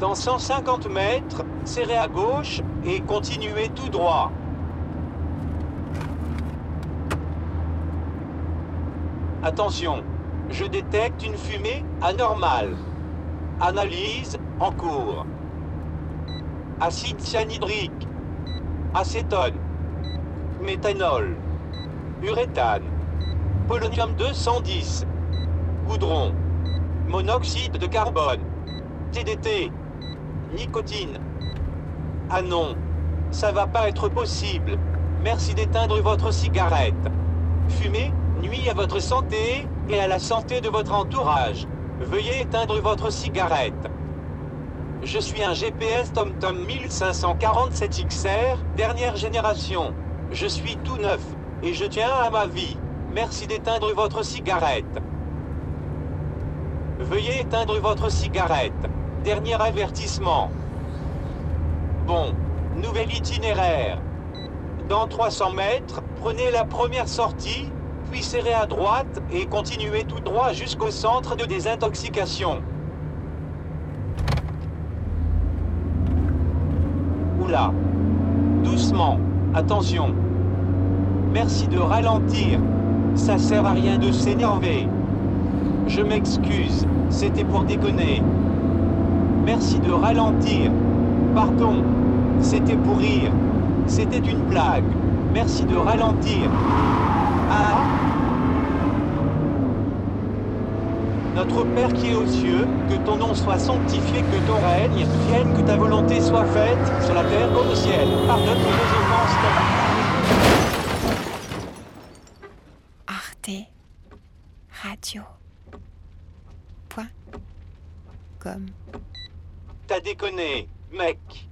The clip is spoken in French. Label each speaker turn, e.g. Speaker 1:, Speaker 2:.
Speaker 1: Dans 150 mètres, serrez à gauche et continuez tout droit. Attention, je détecte une fumée anormale. Analyse en cours. Acide cyanhydrique, acétone, méthanol, uréthane, polonium 210, goudron, monoxyde de carbone, TDT, nicotine. Ah non, ça va pas être possible. Merci d'éteindre votre cigarette. Fumer nuit à votre santé et à la santé de votre entourage. Veuillez éteindre votre cigarette. Je suis un GPS TomTom 1547 XR, dernière génération. Je suis tout neuf et je tiens à ma vie. Merci d'éteindre votre cigarette. Veuillez éteindre votre cigarette. Dernier avertissement. Bon, nouvel itinéraire. Dans 300 mètres, prenez la première sortie, puis serrez à droite et continuez tout droit jusqu'au centre de désintoxication. Oula. Doucement. Attention. Merci de ralentir. Ça sert à rien de s'énerver. Je m'excuse, c'était pour déconner. Merci de ralentir. Pardon, c'était pour rire. C'était une blague. Merci de ralentir. Ah Notre Père qui est aux cieux, que ton nom soit sanctifié, que ton règne vienne, que ta volonté soit faite, sur la terre comme au ciel. Pardonne nos offenses.
Speaker 2: Arte Radio. Point.
Speaker 1: T'as déconné, mec.